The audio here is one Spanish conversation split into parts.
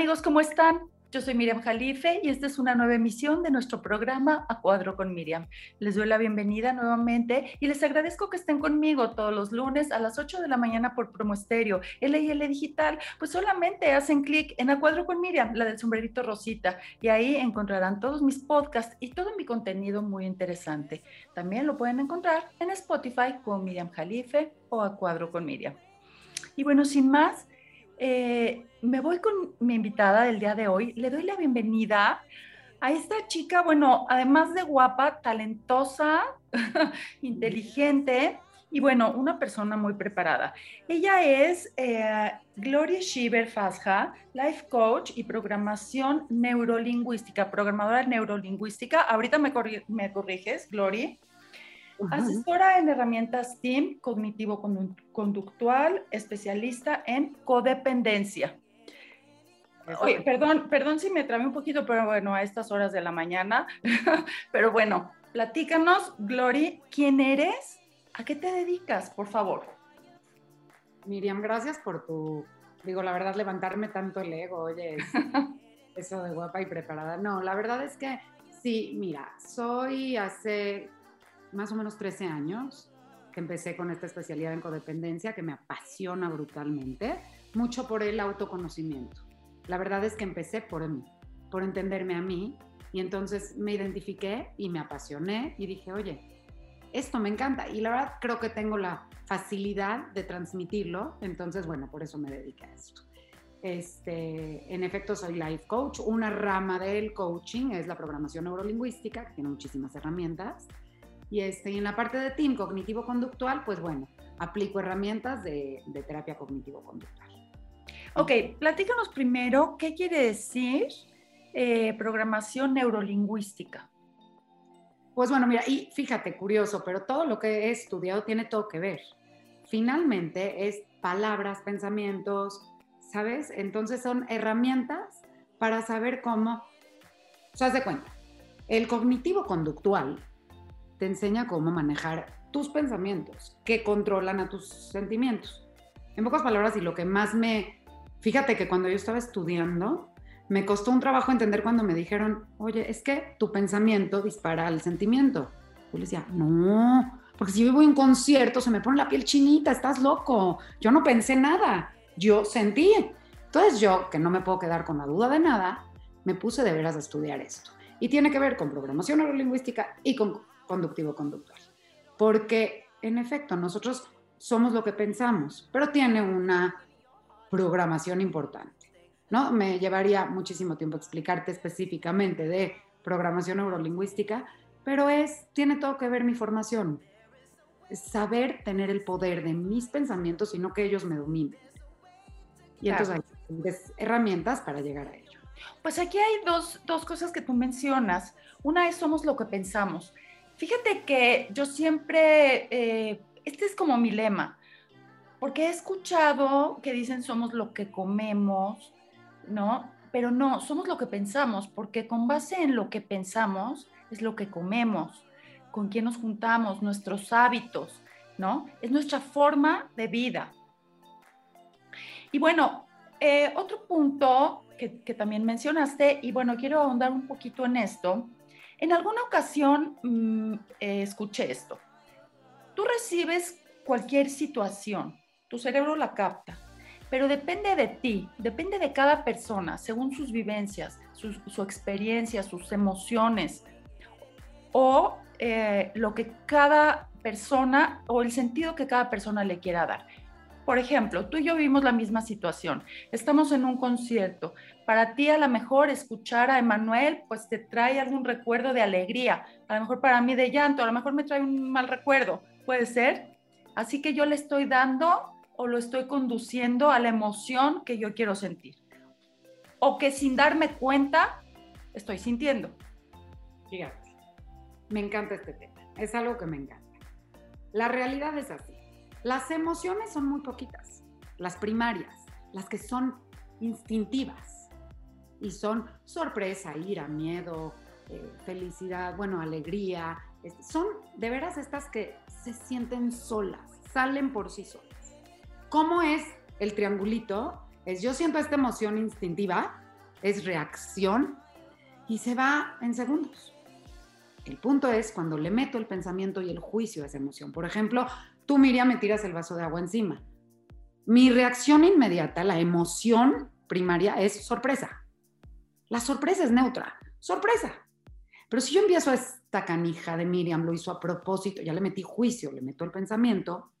Amigos, ¿cómo están? Yo soy Miriam Jalife y esta es una nueva emisión de nuestro programa A Cuadro con Miriam. Les doy la bienvenida nuevamente y les agradezco que estén conmigo todos los lunes a las 8 de la mañana por Promo Estéreo, LIL Digital. Pues solamente hacen clic en A Cuadro con Miriam, la del sombrerito rosita, y ahí encontrarán todos mis podcasts y todo mi contenido muy interesante. También lo pueden encontrar en Spotify con Miriam Jalife o A Cuadro con Miriam. Y bueno, sin más, eh, me voy con mi invitada del día de hoy. Le doy la bienvenida a esta chica, bueno, además de guapa, talentosa, inteligente y bueno, una persona muy preparada. Ella es eh, Gloria Schieber Fasja, life coach y programación neurolingüística, programadora neurolingüística. Ahorita me, me corriges, Gloria. Asesora en herramientas TEAM, cognitivo-conductual, especialista en codependencia. Oye, perdón, perdón si me trabé un poquito, pero bueno, a estas horas de la mañana. pero bueno, platícanos, Glory, ¿quién eres? ¿A qué te dedicas, por favor? Miriam, gracias por tu, digo, la verdad, levantarme tanto el ego, oye, eso de guapa y preparada. No, la verdad es que sí, mira, soy hace más o menos 13 años que empecé con esta especialidad en codependencia que me apasiona brutalmente, mucho por el autoconocimiento. La verdad es que empecé por mí, por entenderme a mí y entonces me identifiqué y me apasioné y dije, oye, esto me encanta y la verdad creo que tengo la facilidad de transmitirlo, entonces bueno, por eso me dediqué a esto. Este, en efecto, soy life coach. Una rama del coaching es la programación neurolingüística, que tiene muchísimas herramientas. Y, este, en la parte de team cognitivo-conductual, pues bueno, aplico herramientas de, terapia cognitivo-conductual. Ok, platícanos primero qué quiere decir eh, programación neurolingüística. Pues bueno, mira, y fíjate, curioso, pero todo lo que he estudiado tiene todo que ver. Finalmente es palabras, pensamientos, ¿sabes? Entonces son herramientas para saber cómo, se hace cuenta, el cognitivo conductual te enseña cómo manejar tus pensamientos que controlan a tus sentimientos. En pocas palabras, y lo que más me... Fíjate que cuando yo estaba estudiando, me costó un trabajo entender cuando me dijeron, oye, es que tu pensamiento dispara al sentimiento. Yo le decía, no, porque si yo voy a un concierto se me pone la piel chinita, estás loco. Yo no pensé nada, yo sentí. Entonces yo, que no me puedo quedar con la duda de nada, me puse de veras a estudiar esto. Y tiene que ver con programación neurolingüística y con conductivo-conductual. Porque, en efecto, nosotros somos lo que pensamos, pero tiene una programación importante. ¿no? Me llevaría muchísimo tiempo explicarte específicamente de programación neurolingüística, pero es, tiene todo que ver mi formación. saber tener el poder de mis pensamientos y no que ellos me dominen. Y entonces hay herramientas para llegar a ello. Pues aquí hay dos, dos cosas que tú mencionas. Una es somos lo que pensamos. Fíjate que yo siempre, eh, este es como mi lema, porque he escuchado que dicen somos lo que comemos, ¿no? Pero no, somos lo que pensamos, porque con base en lo que pensamos es lo que comemos, con quién nos juntamos, nuestros hábitos, ¿no? Es nuestra forma de vida. Y bueno, eh, otro punto que, que también mencionaste, y bueno, quiero ahondar un poquito en esto, en alguna ocasión mm, eh, escuché esto. Tú recibes cualquier situación, tu cerebro la capta, pero depende de ti, depende de cada persona, según sus vivencias, su, experiencia, sus emociones, o eh, lo que cada persona o el sentido que cada persona le quiera dar. Por ejemplo, tú y yo vimos la misma situación. Estamos en un concierto. Para ti a lo mejor escuchar a Emanuel pues te trae algún recuerdo de alegría. A lo mejor para mí de llanto, a lo mejor me trae un mal recuerdo. Puede ser. Así que yo le estoy dando o lo estoy conduciendo a la emoción que yo quiero sentir. O que sin darme cuenta estoy sintiendo. Fíjate, me encanta este tema. Es algo que me encanta. La realidad es así las emociones son muy poquitas, las primarias, las que son instintivas y son sorpresa, ira, miedo, eh, felicidad, bueno, alegría. Son de veras estas que se sienten solas, salen por sí solas. ¿Cómo es el triangulito? Es yo siento esta emoción instintiva es reacción y se va en segundos. El punto es cuando le meto el pensamiento y el juicio a esa emoción. Por ejemplo, tú, Miriam, me tiras el vaso de agua encima. Mi reacción inmediata, la emoción primaria es sorpresa. La sorpresa es neutra. Sorpresa. Pero si yo empiezo a esta canija de Miriam, lo hizo a propósito, ya le metí juicio, le meto el pensamiento,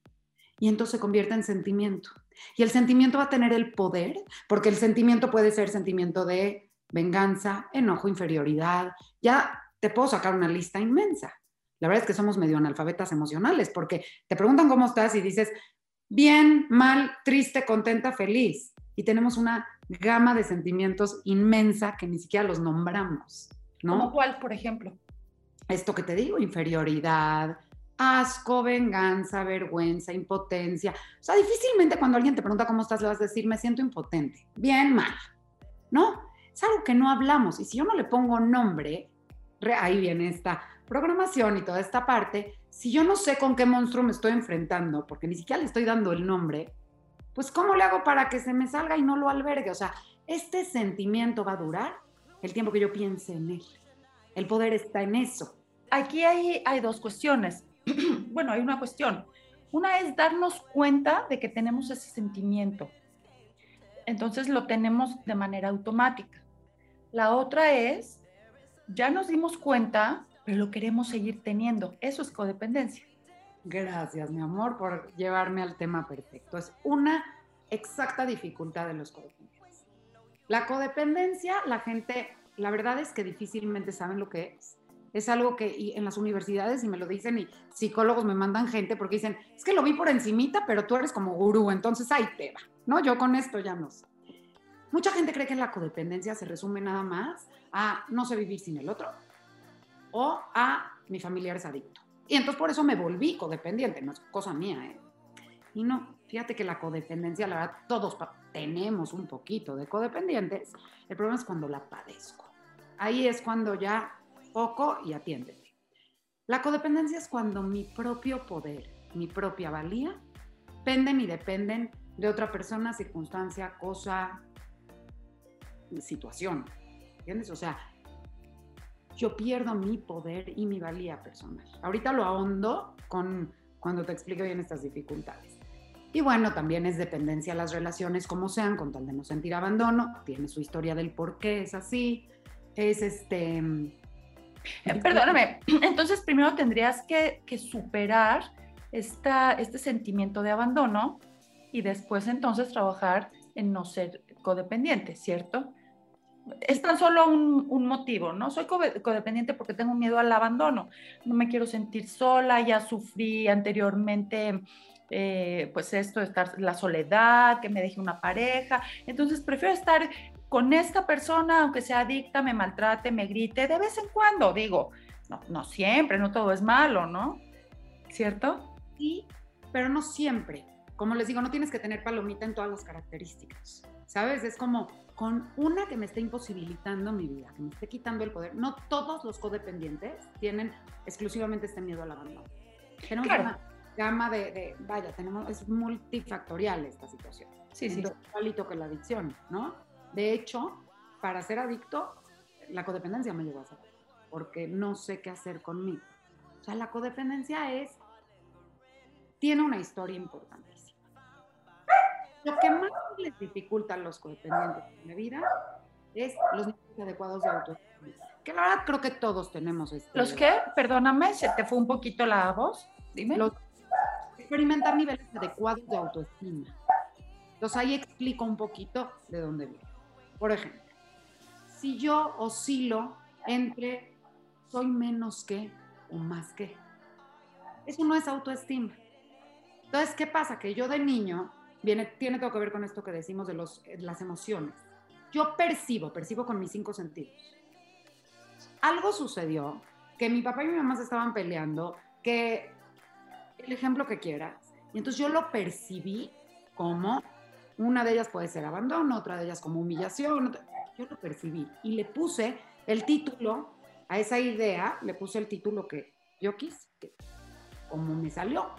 y entonces se convierte en sentimiento. Y el sentimiento va a tener el poder, porque el sentimiento puede ser sentimiento de venganza, enojo, inferioridad. Ya te puedo sacar una lista inmensa. La verdad es que somos medio analfabetas emocionales, porque te preguntan cómo estás y dices, bien, mal, triste, contenta, feliz. Y tenemos una gama de sentimientos inmensa que ni siquiera los nombramos. ¿no? ¿Como cuál, por ejemplo? Esto que te digo, inferioridad, asco, venganza, vergüenza, impotencia. O sea, difícilmente cuando alguien te pregunta cómo estás, le vas a decir, me siento impotente. Bien, mal. ¿No? Es algo que no hablamos. Y si yo no le pongo nombre, ahí viene esta programación y toda esta parte. Si yo no sé con qué monstruo me estoy enfrentando, porque ni siquiera le estoy dando el nombre, pues ¿cómo le hago para que se me salga y no lo albergue? O sea, este sentimiento va a durar el tiempo que yo piense en él. El poder está en eso. Aquí hay, hay dos cuestiones. bueno, hay una cuestión. Una es darnos cuenta de que tenemos ese sentimiento. Entonces lo tenemos de manera automática. La otra es, ya nos dimos cuenta, pero lo queremos seguir teniendo. Eso es codependencia. Gracias, mi amor, por llevarme al tema perfecto. Es una exacta dificultad de los codependientes. La codependencia, la gente, la verdad es que difícilmente saben lo que es es algo que en las universidades, y me lo dicen, y psicólogos me mandan gente porque dicen, es que lo vi por encimita, pero tú eres como gurú, entonces ahí te va, ¿no? Yo con esto ya no sé. Mucha gente cree que la codependencia se resume nada más a no sé vivir sin el otro o a mi familiar es adicto. Y entonces por eso me volví codependiente, no es cosa mía, ¿eh? Y no, fíjate que la codependencia, la verdad, todos tenemos un poquito de codependientes. El problema es cuando la padezco. Ahí es cuando ya poco y atiéndete. La codependencia es cuando mi propio poder, mi propia valía, penden y dependen de otra persona, circunstancia, cosa, situación. ¿Entiendes? O sea, yo pierdo mi poder y mi valía personal. Ahorita lo ahondo con cuando te explico bien estas dificultades. Y bueno, también es dependencia a las relaciones como sean, con tal de no sentir abandono, tiene su historia del por qué es así, es este eh, perdóname, entonces primero tendrías que, superar esta, este sentimiento de abandono y después entonces trabajar en no ser codependiente, ¿cierto? Es tan solo un, motivo, ¿no? Soy codependiente porque tengo miedo al abandono, no me quiero sentir sola, ya sufrí anteriormente eh, pues esto, estar la soledad, que me deje una pareja, entonces prefiero estar con esta persona, aunque sea adicta, me maltrate, me grite, de vez en cuando, digo, no, no siempre, no todo es malo, ¿no? ¿Cierto? Sí, pero no siempre. Como les digo, no tienes que tener palomita en todas las características, ¿sabes? Es como con una que me esté imposibilitando mi vida, que me esté quitando el poder. No todos los codependientes tienen exclusivamente este miedo al abandono. Tenemos una gama de, vaya, tenemos, es multifactorial esta situación. Sí, sí. Igualito que la adicción, ¿no? De hecho, para ser adicto, la codependencia me llevó a ser porque no sé qué hacer conmigo. O sea, la codependencia es, tiene una historia importantísima. Lo que más les dificulta a los codependientes en la vida es los niveles adecuados de autoestima. Que la verdad creo que todos tenemos este. ¿Los qué? Perdóname, se te fue un poquito la voz. Dime. experimentar niveles adecuados de autoestima. Entonces ahí explico un poquito de dónde viene. Por ejemplo, si yo oscilo entre soy menos que o más que, eso no es autoestima. Entonces, ¿qué pasa? Que yo de niño, viene, tiene todo que ver con esto que decimos de los, las emociones. Yo percibo, percibo con mis cinco sentidos. Algo sucedió que mi papá y mi mamá se estaban peleando, que el ejemplo que quieras. Y entonces yo lo percibí como una de ellas puede ser abandono, otra de ellas como humillación. Yo lo percibí y le puse el título a esa idea, le puse el título que yo quise, como me salió.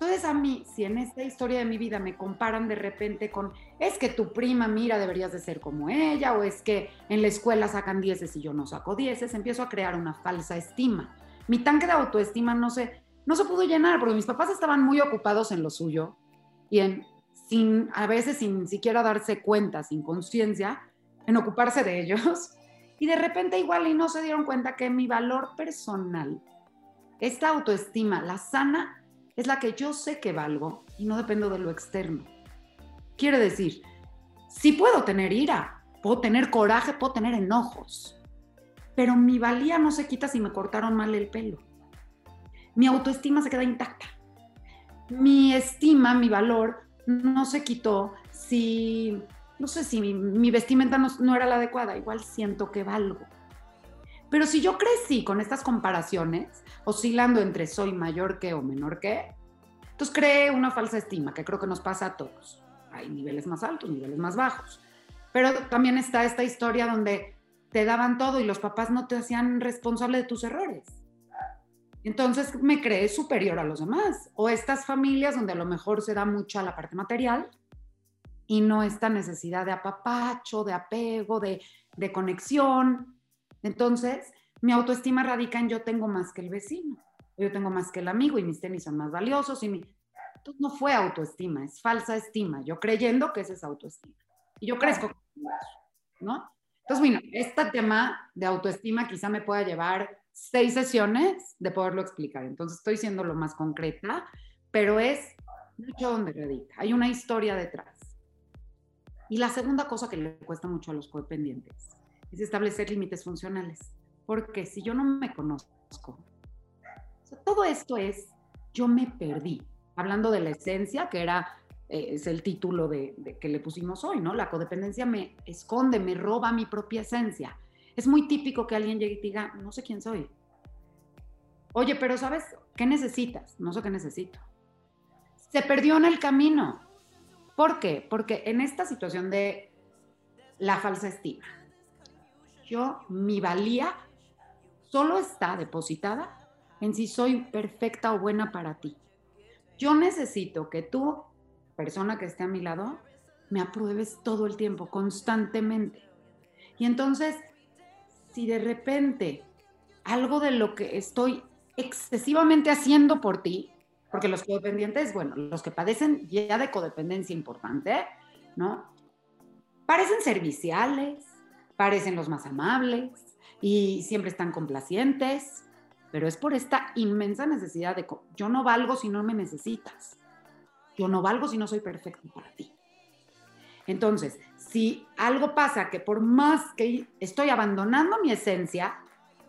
Entonces a mí, si en esta historia de mi vida me comparan de repente con, es que tu prima, mira, deberías de ser como ella, o es que en la escuela sacan dieces y yo no saco dieces, empiezo a crear una falsa estima. Mi tanque de autoestima no se, no se pudo llenar porque mis papás estaban muy ocupados en lo suyo y en, sin, a veces sin siquiera darse cuenta, sin conciencia, en ocuparse de ellos. Y de repente igual y no se dieron cuenta que mi valor personal, esta autoestima, la sana, es la que yo sé que valgo y no dependo de lo externo. Quiere decir, sí puedo tener ira, puedo tener coraje, puedo tener enojos, pero mi valía no se quita si me cortaron mal el pelo. Mi autoestima se queda intacta. Mi estima, mi valor, no se quitó si no sé si mi, vestimenta no, era la adecuada, igual siento que valgo. Pero si yo crecí con estas comparaciones, oscilando entre soy mayor que o menor que, entonces creé una falsa estima, que creo que nos pasa a todos. Hay niveles más altos, niveles más bajos. Pero también está esta historia donde te daban todo y los papás no te hacían responsable de tus errores. Entonces me creé superior a los demás. O estas familias donde a lo mejor se da mucho a la parte material y no esta necesidad de apapacho, de apego, de, conexión. Entonces, mi autoestima radica en yo tengo más que el vecino, yo tengo más que el amigo y mis tenis son más valiosos y mi... Entonces no fue autoestima, es falsa estima, yo creyendo que esa es autoestima. Y yo crezco con ¿no? Entonces, bueno, este tema de autoestima quizá me pueda llevar seis sesiones de poderlo explicar. Entonces estoy siendo lo más concreta, pero es mucho donde radica. Hay una historia detrás. Y la segunda cosa que le cuesta mucho a los codependientes es establecer límites funcionales. Porque si yo no me conozco, todo esto es, yo me perdí. Hablando de la esencia, que era, eh, es el título de, que le pusimos hoy, ¿no? La codependencia me esconde, me roba mi propia esencia. Es muy típico que alguien llegue y diga, no sé quién soy. Oye, pero ¿sabes qué necesitas? No sé qué necesito. Se perdió en el camino. ¿Por qué? Porque en esta situación de la falsa estima, yo, mi valía solo está depositada en si soy perfecta o buena para ti. Yo necesito que tú, persona que esté a mi lado, me apruebes todo el tiempo, constantemente. Y entonces, si de repente algo de lo que estoy excesivamente haciendo por ti porque los codependientes, bueno, los que padecen ya de codependencia importante, ¿no? Parecen serviciales, parecen los más amables y siempre están complacientes, pero es por esta inmensa necesidad de, yo no valgo si no me necesitas, yo no valgo si no soy perfecto para ti. Entonces, si algo pasa que por más que estoy abandonando mi esencia,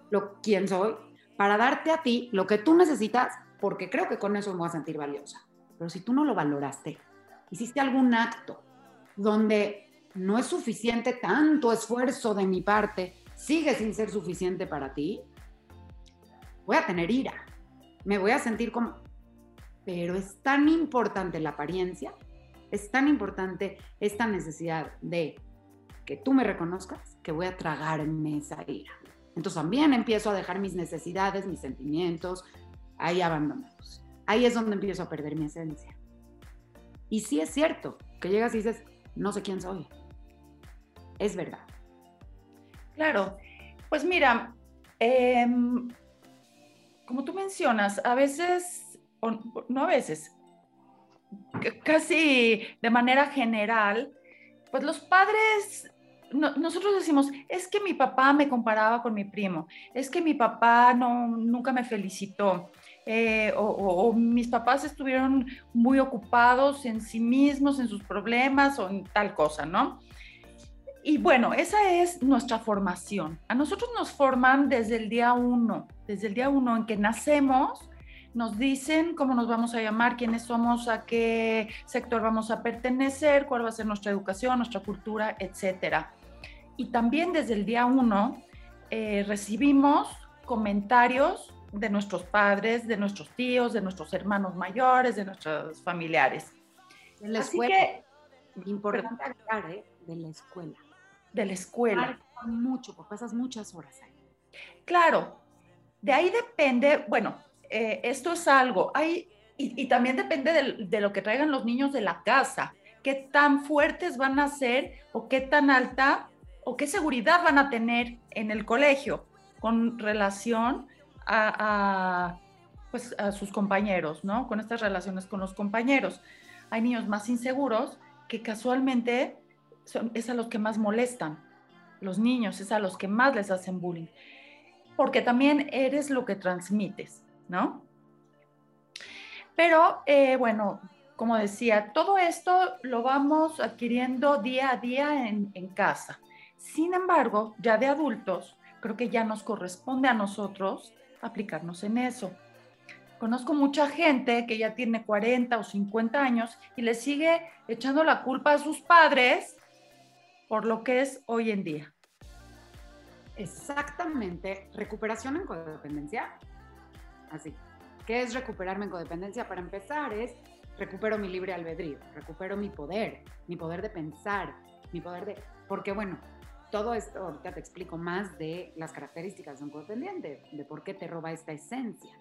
lo quién soy, para darte a ti lo que tú necesitas, porque creo que con eso me voy a sentir valiosa. Pero si tú no lo valoraste, hiciste algún acto donde no es suficiente tanto esfuerzo de mi parte, sigue sin ser suficiente para ti, voy a tener ira, me voy a sentir como... Pero es tan importante la apariencia, es tan importante esta necesidad de que tú me reconozcas que voy a tragarme esa ira. Entonces también empiezo a dejar mis necesidades, mis sentimientos, ahí abandonados. Ahí es donde empiezo a perder mi esencia. Y sí es cierto que llegas y dices, no sé quién soy. Es verdad. Claro, pues mira, em, como tú mencionas, a veces, no a veces, casi de manera general, pues los padres, nosotros decimos, es que mi papá me comparaba con mi primo, es que mi papá no, nunca me felicitó, eh, o, mis papás estuvieron muy ocupados en sí mismos, en sus problemas o en tal cosa, ¿no? Y bueno, esa es nuestra formación. A nosotros nos forman desde el día uno, desde el día uno en que nacemos, nos dicen cómo nos vamos a llamar, quiénes somos, a qué sector vamos a pertenecer, cuál va a ser nuestra educación, nuestra cultura, etcétera. Y también desde el día uno eh, recibimos comentarios de nuestros padres, de nuestros tíos, de nuestros hermanos mayores, de nuestros familiares. De la escuela. Que, importante agregar, ¿eh? De la escuela. De la escuela. mucho, porque pasas muchas horas ahí. Claro, de ahí depende, bueno, eh, esto es algo, hay y, también depende de, de, lo que traigan los niños de la casa, qué tan fuertes van a ser o qué tan alta o qué seguridad van a tener en el colegio con relación a, pues, a sus compañeros, ¿no? Con estas relaciones con los compañeros. Hay niños más inseguros que casualmente es a los que más molestan. Los niños es a los que más les hacen bullying. Porque también eres lo que transmites, ¿no? Pero eh, bueno, como decía, todo esto lo vamos adquiriendo día a día en, en casa. Sin embargo, ya de adultos, creo que ya nos corresponde a nosotros aplicarnos en eso. Conozco mucha gente que ya tiene 40 o 50 años y le sigue echando la culpa a sus padres por lo que es hoy en día. Exactamente. Recuperación en codependencia. Así. ¿Qué es recuperarme en codependencia? Para empezar es recupero mi libre albedrío, recupero mi poder, mi poder de pensar, mi poder de... Porque bueno, todo esto ahorita te explico más de las características de un codependiente, de por qué te roba esta esencia.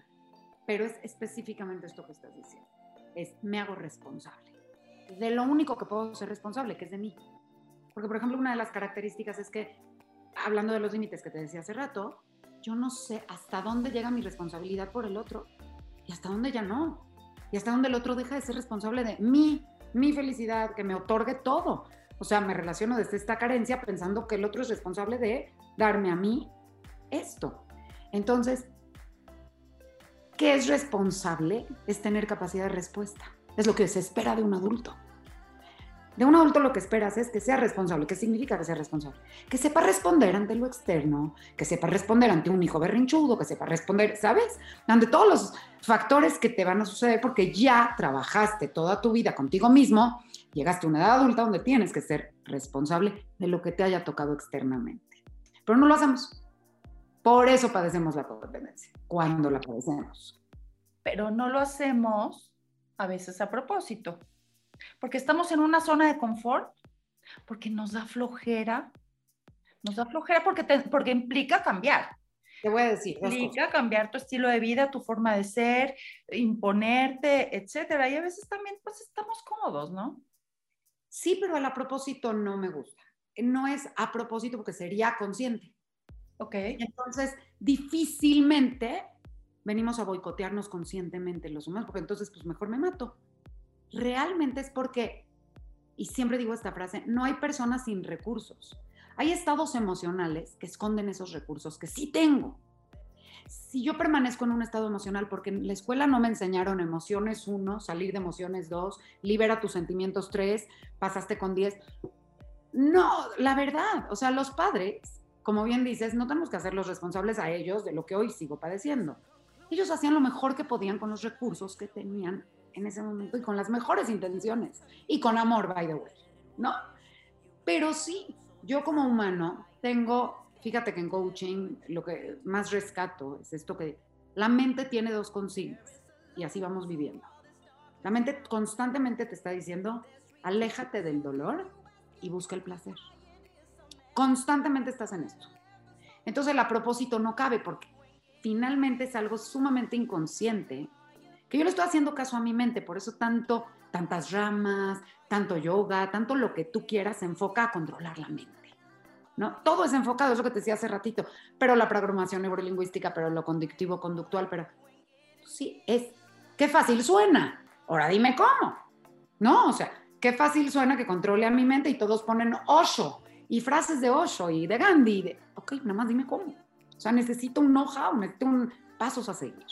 Pero es específicamente esto que estás diciendo. Es me hago responsable. De lo único que puedo ser responsable, que es de mí. Porque, por ejemplo, una de las características es que, hablando de los límites que te decía hace rato, yo no sé hasta dónde llega mi responsabilidad por el otro y hasta dónde ya no. Y hasta dónde el otro deja de ser responsable de mí, mi felicidad, que me otorgue todo. O sea, me relaciono desde esta carencia pensando que el otro es responsable de darme a mí esto. Entonces, ¿qué es responsable? Es tener capacidad de respuesta. Es lo que se espera de un adulto. De un adulto lo que esperas es que sea responsable. ¿Qué significa que sea responsable? Que sepa responder ante lo externo, que sepa responder ante un hijo berrinchudo, que sepa responder, ¿sabes? Ante todos los factores que te van a suceder porque ya trabajaste toda tu vida contigo mismo llegaste a una edad adulta donde tienes que ser responsable de lo que te haya tocado externamente. Pero no lo hacemos. Por eso padecemos la codependencia, cuando la padecemos. Pero no lo hacemos a veces a propósito, porque estamos en una zona de confort, porque nos da flojera, nos da flojera porque, porque implica cambiar. Te voy a decir. Implica cambiar tu estilo de vida, tu forma de ser, imponerte, etcétera. Y a veces también, pues, estamos cómodos, ¿no? Sí, pero a propósito no me gusta. No es a propósito porque sería consciente. Ok. Entonces, difícilmente venimos a boicotearnos conscientemente los humanos, porque entonces, pues mejor me mato. Realmente es porque, y siempre digo esta frase, no hay personas sin recursos. Hay estados emocionales que esconden esos recursos que sí tengo si yo permanezco en un estado emocional, porque en la escuela no me enseñaron emociones uno, salir de emociones dos, libera tus sentimientos tres, pasaste con diez. No, la verdad, o sea, los padres, como bien dices, no tenemos que hacerlos responsables a ellos de lo que hoy sigo padeciendo. Ellos hacían lo mejor que podían con los recursos que tenían en ese momento y con las mejores intenciones y con amor, by the way, ¿no? Pero sí, yo como humano tengo Fíjate que en coaching lo que más rescato es esto que la mente tiene dos consignas y así vamos viviendo. La mente constantemente te está diciendo, aléjate del dolor y busca el placer. Constantemente estás en esto. Entonces el a propósito no cabe porque finalmente es algo sumamente inconsciente que yo le estoy haciendo caso a mi mente, por eso tanto, tantas ramas, tanto yoga, tanto lo que tú quieras se enfoca a controlar la mente. ¿no? Todo es enfocado, es lo que te decía hace ratito, pero la programación neurolingüística, pero lo conductivo conductual, pero sí, es, qué fácil suena. Ahora dime cómo, ¿no? O sea, qué fácil suena que controle a mi mente y todos ponen Osho y frases de Osho y de Gandhi. de, ok, nada más dime cómo. O sea, necesito un know-how, necesito pasos a seguir.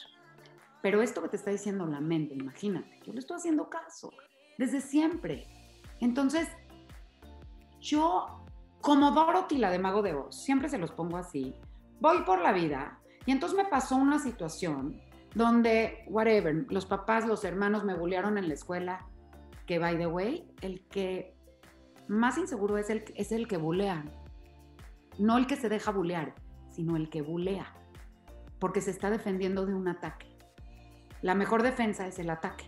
Pero esto que te está diciendo la mente, imagínate, yo le estoy haciendo caso desde siempre. Entonces, yo como Dorothy, la de Mago de Oz, siempre se los pongo así, voy por la vida y entonces me pasó una situación donde, whatever, los papás, los hermanos me bullearon en la escuela, que, by the way, el que más inseguro es el, es el que bulea, no el que se deja bullear, sino el que bulea, porque se está defendiendo de un ataque. La mejor defensa es el ataque.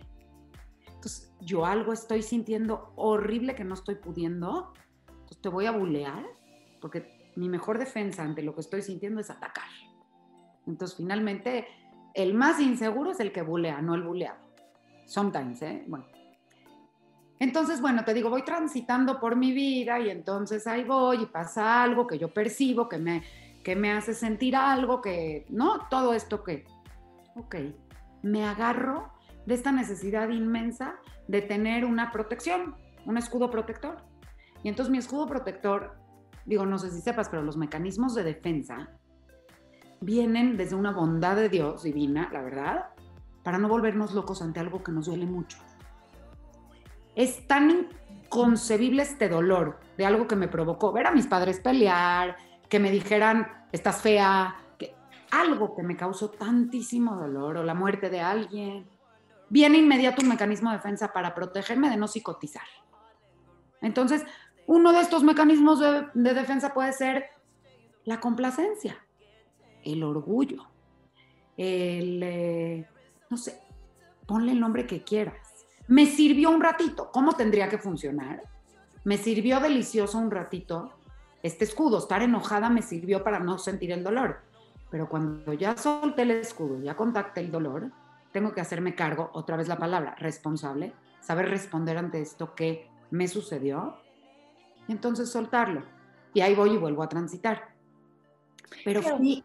Entonces, yo algo estoy sintiendo horrible que no estoy pudiendo, te voy a bulear, porque mi mejor defensa ante lo que estoy sintiendo es atacar. Entonces, finalmente, el más inseguro es el que bulea, no el buleado. sometimes, ¿eh? Bueno. Entonces, bueno, te digo, voy transitando por mi vida y entonces ahí voy y pasa algo que yo percibo, que me, que me hace sentir algo, que, ¿no? Todo esto que, ok, me agarro de esta necesidad inmensa de tener una protección, un escudo protector. Y entonces mi escudo protector, digo, no sé si sepas, pero los mecanismos de defensa vienen desde una bondad de Dios divina, la verdad, para no volvernos locos ante algo que nos duele mucho. Es tan inconcebible este dolor de algo que me provocó ver a mis padres pelear, que me dijeran, estás fea, algo que me causó tantísimo dolor o la muerte de alguien. Viene inmediato un mecanismo de defensa para protegerme de no psicotizar. Entonces, uno de estos mecanismos de, defensa puede ser la complacencia, el orgullo, el, eh, no sé, ponle el nombre que quieras. Me sirvió un ratito. ¿Cómo tendría que funcionar? Me sirvió delicioso un ratito. Este escudo, estar enojada, me sirvió para no sentir el dolor. Pero cuando ya solté el escudo, ya contacté el dolor, tengo que hacerme cargo, otra vez la palabra, responsable, saber responder ante esto que me sucedió y entonces soltarlo. Y ahí voy y vuelvo a transitar. Pero fui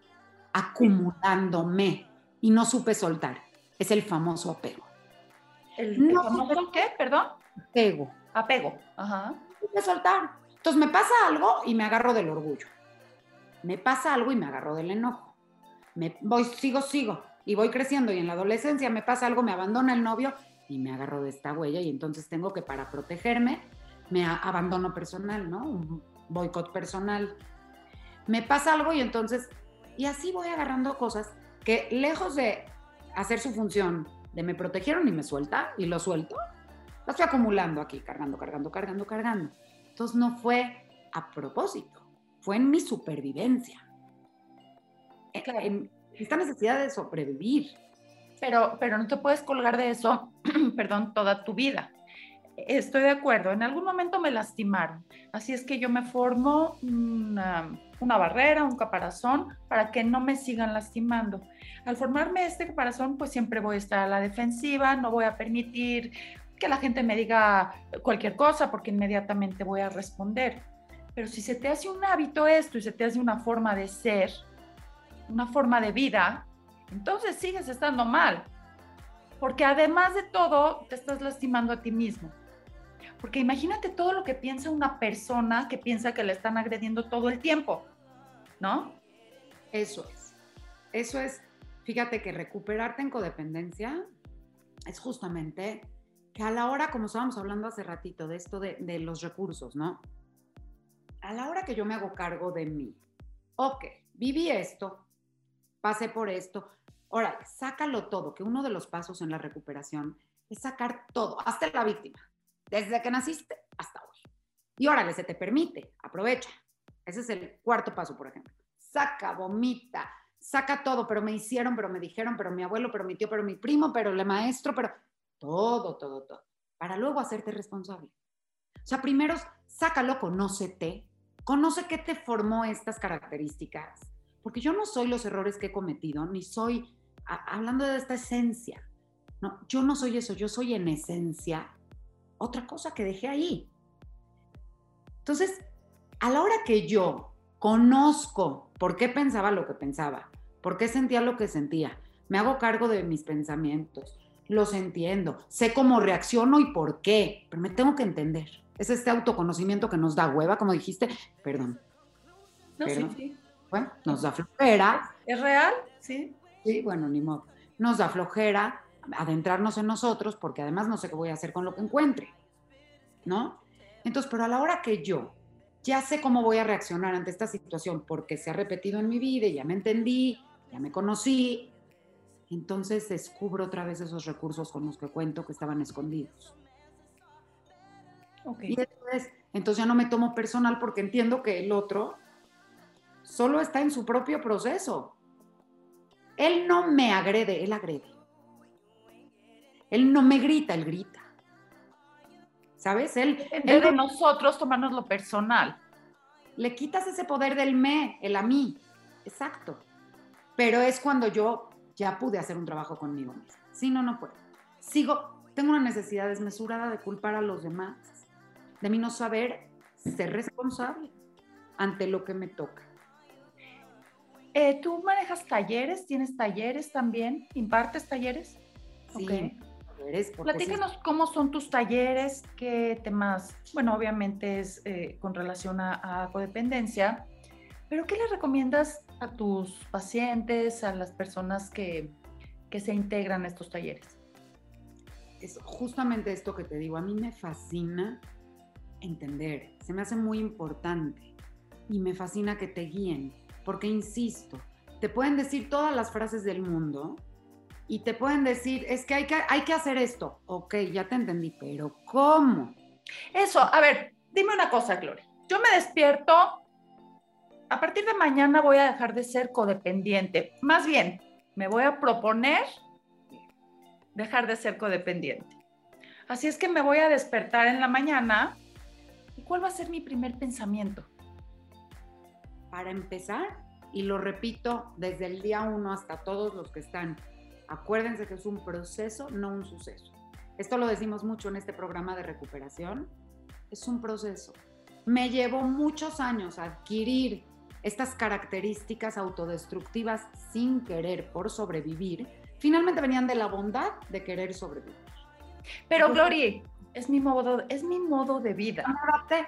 acumulándome y no supe soltar. Es el famoso apego. ¿El, famoso qué? Perdón. Apego. Apego. Ajá. Supe soltar. Entonces me pasa algo y me agarro del orgullo. Me pasa algo y me agarro del enojo. Me voy, sigo, sigo. Y voy creciendo y en la adolescencia me pasa algo, me abandona el novio y me agarro de esta huella y entonces tengo que para protegerme me abandono personal, ¿no? Un boicot personal. Me pasa algo y entonces, y así voy agarrando cosas que lejos de hacer su función de me protegieron y me suelta y lo suelto, lo estoy acumulando aquí, cargando, cargando, cargando, cargando. Entonces no fue a propósito, fue en mi supervivencia. En esta necesidad de sobrevivir pero, pero no te puedes colgar de eso, perdón, toda tu vida. Estoy de acuerdo, en algún momento me lastimaron, así es que yo me formo una, una barrera, un caparazón para que no me sigan lastimando. Al formarme este caparazón, pues siempre voy a estar a la defensiva, no voy a permitir que la gente me diga cualquier cosa porque inmediatamente voy a responder. Pero si se te hace un hábito esto y se te hace una forma de ser, una forma de vida, entonces sigues estando mal. Porque además de todo, te estás lastimando a ti mismo. Porque imagínate todo lo que piensa una persona que piensa que le están agrediendo todo el tiempo, ¿no? Eso es. Eso es, fíjate que recuperarte en codependencia es justamente que a la hora, como estábamos hablando hace ratito, de esto de, los recursos, ¿no? A la hora que yo me hago cargo de mí, ok, viví esto, pasé por esto, Ahora, sácalo todo, que uno de los pasos en la recuperación es sacar todo, hasta la víctima, desde que naciste hasta hoy. Y órale, se te permite, aprovecha. Ese es el cuarto paso, por ejemplo. Saca, vomita, saca todo, pero me hicieron, pero me dijeron, pero mi abuelo, pero mi tío, pero mi primo, pero el maestro, pero todo, todo, todo, para luego hacerte responsable. O sea, primero sácalo, conócete, conoce qué te formó estas características, porque yo no soy los errores que he cometido, ni soy, hablando de esta esencia, no, yo no soy eso, yo soy en esencia otra cosa que dejé ahí. Entonces, a la hora que yo conozco por qué pensaba lo que pensaba, por qué sentía lo que sentía, me hago cargo de mis pensamientos, los entiendo, sé cómo reacciono y por qué, pero me tengo que entender. Es este autoconocimiento que nos da hueva, como dijiste, perdón. No, Sí, sí bueno, nos da flojera. ¿Es real? Sí. Sí, bueno, ni modo. Nos da flojera adentrarnos en nosotros porque además no sé qué voy a hacer con lo que encuentre, ¿no? Entonces, pero a la hora que yo ya sé cómo voy a reaccionar ante esta situación porque se ha repetido en mi vida y ya me entendí, ya me conocí, entonces descubro otra vez esos recursos con los que cuento que estaban escondidos. Okay. Y después, entonces ya no me tomo personal porque entiendo que el otro solo está en su propio proceso. Él no me agrede, él agrede. Él no me grita, él grita. ¿Sabes? Él, él de nosotros tomarnos lo personal. Le quitas ese poder del me, el a mí. Exacto. Pero es cuando yo ya pude hacer un trabajo conmigo misma. Si no, no puedo. Sigo tengo una necesidad desmesurada de culpar a los demás, de mí no saber ser responsable ante lo que me toca. Eh, ¿Tú manejas talleres? ¿Tienes talleres también? ¿Impartes talleres? Sí, Platícanos cómo son tus talleres, qué temas, bueno, obviamente es eh, con relación a, codependencia, pero ¿qué le recomiendas a tus pacientes, a las personas que, que se integran a estos talleres? Es justamente esto que te digo, a mí me fascina entender, se me hace muy importante y me fascina que te guíen, porque insisto, te pueden decir todas las frases del mundo, y te pueden decir, es que hay que, hay que hacer esto. Ok, ya te entendí, pero ¿cómo? Eso, a ver, dime una cosa, Gloria. Yo me despierto, a partir de mañana voy a dejar de ser codependiente. Más bien, me voy a proponer dejar de ser codependiente. Así es que me voy a despertar en la mañana. ¿Y cuál va a ser mi primer pensamiento? Para empezar, y lo repito desde el día uno hasta todos los que están Acuérdense que es un proceso, no un suceso. Esto lo decimos mucho en este programa de recuperación. Es un proceso. Me llevó muchos años adquirir estas características autodestructivas sin querer por sobrevivir. Finalmente venían de la bondad de querer sobrevivir. Pero Glory, es mi modo, es mi modo de vida.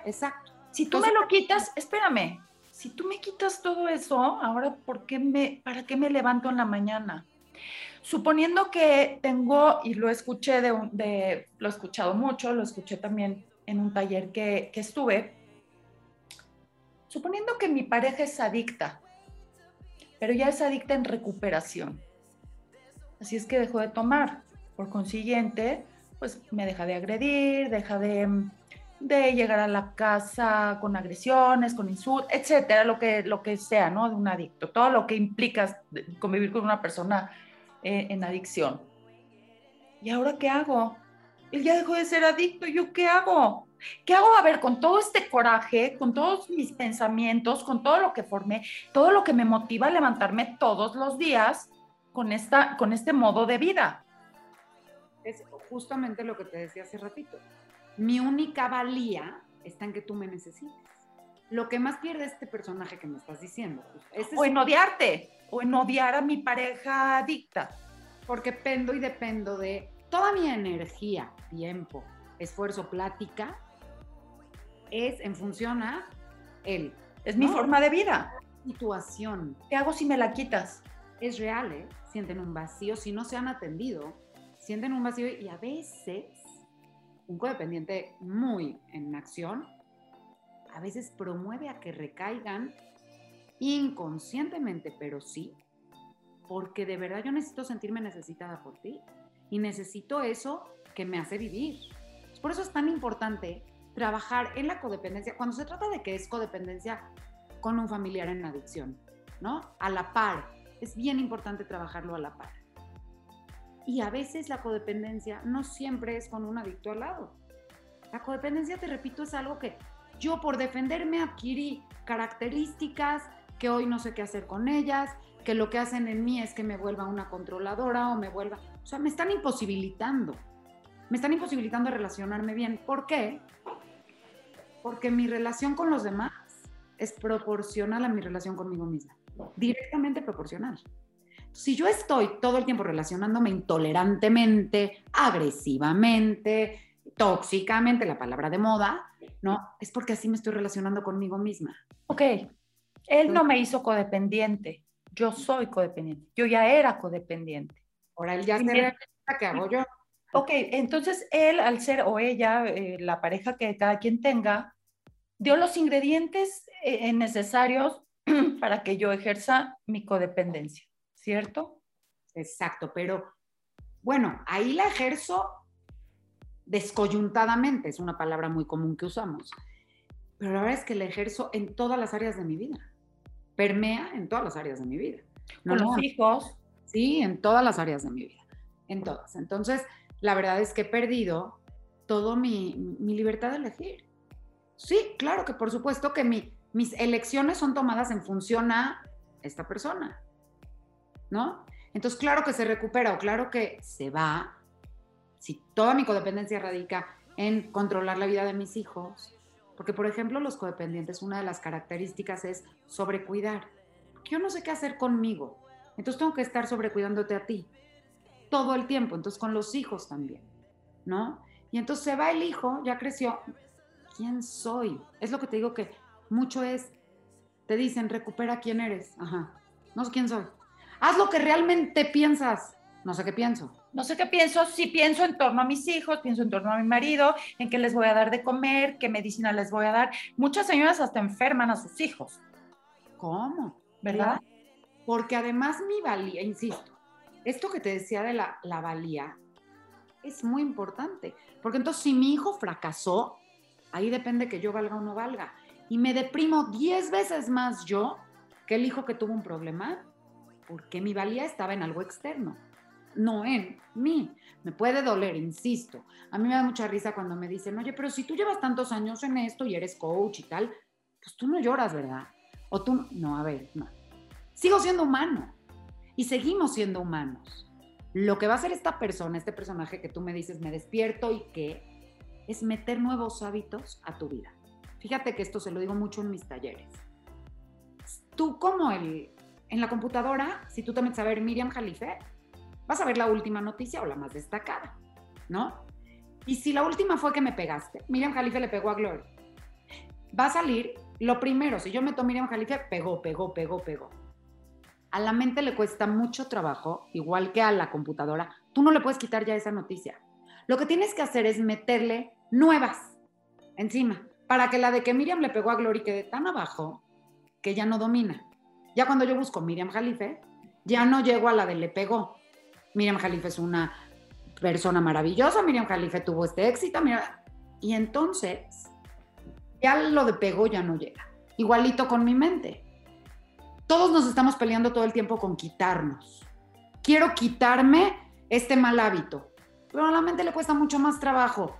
Exacto. Si tú me lo quitas, espérame, si tú me quitas todo eso, ahora ¿por qué me, para qué me levanto en la mañana? Suponiendo que tengo, y lo escuché de, lo he escuchado mucho, lo escuché también en un taller que, que estuve, suponiendo que mi pareja es adicta, pero ya es adicta en recuperación. Así es que dejó de tomar. Por consiguiente, pues me deja de agredir, deja de, de llegar a la casa con agresiones, con insultos, etcétera, lo que, lo que sea, ¿no? De un adicto. Todo lo que implica convivir con una persona eh, en adicción. ¿Y ahora qué hago? Él ya dejó de ser adicto, ¿yo qué hago? ¿Qué hago? A ver, con todo este coraje, con todos mis pensamientos, con todo lo que formé, todo lo que me motiva a levantarme todos los días con, esta, con este modo de vida. Es justamente lo que te decía hace ratito. Mi única valía está en que tú me necesites. Lo que más pierde este personaje que me estás diciendo. o en odiarte o en odiar a mi pareja adicta. Porque pendo y dependo de toda mi energía, tiempo, esfuerzo, plática, es en función a él. Es mi forma de vida. Situación. ¿Qué hago si me la quitas? Es real, ¿eh? Sienten un vacío. Si no se han atendido, sienten un vacío y a veces un codependiente muy en acción, a veces promueve a que recaigan inconscientemente, pero sí, porque de verdad yo necesito sentirme necesitada por ti y necesito eso que me hace vivir. Por eso es tan importante trabajar en la codependencia, cuando se trata de que es codependencia con un familiar en adicción, ¿no? A la par, es bien importante trabajarlo a la par. Y a veces la codependencia no siempre es con un adicto al lado. La codependencia, te repito, es algo que yo por defenderme adquirí características que hoy no sé qué hacer con ellas, que lo que hacen en mí es que me vuelva una controladora o me vuelva, o sea, me están imposibilitando, me están imposibilitando relacionarme bien. ¿Por qué? Porque mi relación con los demás es proporcional a mi relación conmigo misma, directamente proporcional. Si yo estoy todo el tiempo relacionándome intolerantemente, agresivamente, tóxicamente, la palabra de moda, ¿no? Es porque así me estoy relacionando conmigo misma. Ok, él no me hizo codependiente, yo soy codependiente, yo ya era codependiente. Ahora él ya se ¿qué hago yo? Ok, entonces él, al ser o ella, eh, la pareja que cada quien tenga, dio los ingredientes eh, necesarios para que yo ejerza mi codependencia, ¿cierto? Exacto, pero bueno, ahí la ejerzo descoyuntadamente, es una palabra muy común que usamos, pero la verdad es que la ejerzo en todas las áreas de mi vida permea en todas las áreas de mi vida. No, Con los hijos. Sí, en todas las áreas de mi vida, en todas. Entonces, la verdad es que he perdido toda mi, libertad de elegir. Sí, claro que por supuesto que mis elecciones son tomadas en función a esta persona, ¿no? Entonces, claro que se recupera o claro que se va, si toda mi codependencia radica en controlar la vida de mis hijos, porque por ejemplo los codependientes, una de las características es sobrecuidar. Yo no sé qué hacer conmigo, entonces tengo que estar sobrecuidándote a ti todo el tiempo, entonces con los hijos también, ¿no? Y entonces se va el hijo, ya creció, ¿quién soy? Es lo que te digo que mucho es, te dicen, recupera quién eres, ajá, no sé quién soy. Haz lo que realmente piensas, no sé qué pienso. No sé qué pienso, sí pienso en torno a mis hijos, pienso en torno a mi marido, en qué les voy a dar de comer, qué medicina les voy a dar. Muchas señoras hasta enferman a sus hijos. ¿Cómo? ¿Verdad? Porque además mi valía, insisto, esto que te decía de la, la valía es muy importante. Porque entonces si mi hijo fracasó, ahí depende que yo valga o no valga. Y me deprimo 10 veces más yo que el hijo que tuvo un problema, porque mi valía estaba en algo externo no en mí. Me puede doler, insisto. A mí me da mucha risa cuando me dicen, oye, pero si tú llevas tantos años en esto y eres coach y tal, pues tú no lloras, ¿verdad? O tú, no, a ver, no. Sigo siendo humano y seguimos siendo humanos. Lo que va a hacer esta persona, este personaje que tú me dices, me despierto y que es meter nuevos hábitos a tu vida. Fíjate que esto se lo digo mucho en mis talleres. Tú como el, en la computadora, si tú te metes a ver Miriam Jalife, vas a ver la última noticia o la más destacada, ¿no? Y si la última fue que me pegaste, Miriam Jalife le pegó a Gloria. Va a salir lo primero, si yo meto Miriam Jalife, pegó, pegó, pegó, pegó. A la mente le cuesta mucho trabajo, igual que a la computadora. Tú no le puedes quitar ya esa noticia. Lo que tienes que hacer es meterle nuevas encima, para que la de que Miriam le pegó a Gloria quede tan abajo que ya no domina. Ya cuando yo busco Miriam Jalife, ya no llego a la de le pegó, Miriam Jalife es una persona maravillosa, Miriam Jalife tuvo este éxito, y entonces ya lo de pegó ya no llega. Igualito con mi mente. Todos nos estamos peleando todo el tiempo con quitarnos. Quiero quitarme este mal hábito, pero a la mente le cuesta mucho más trabajo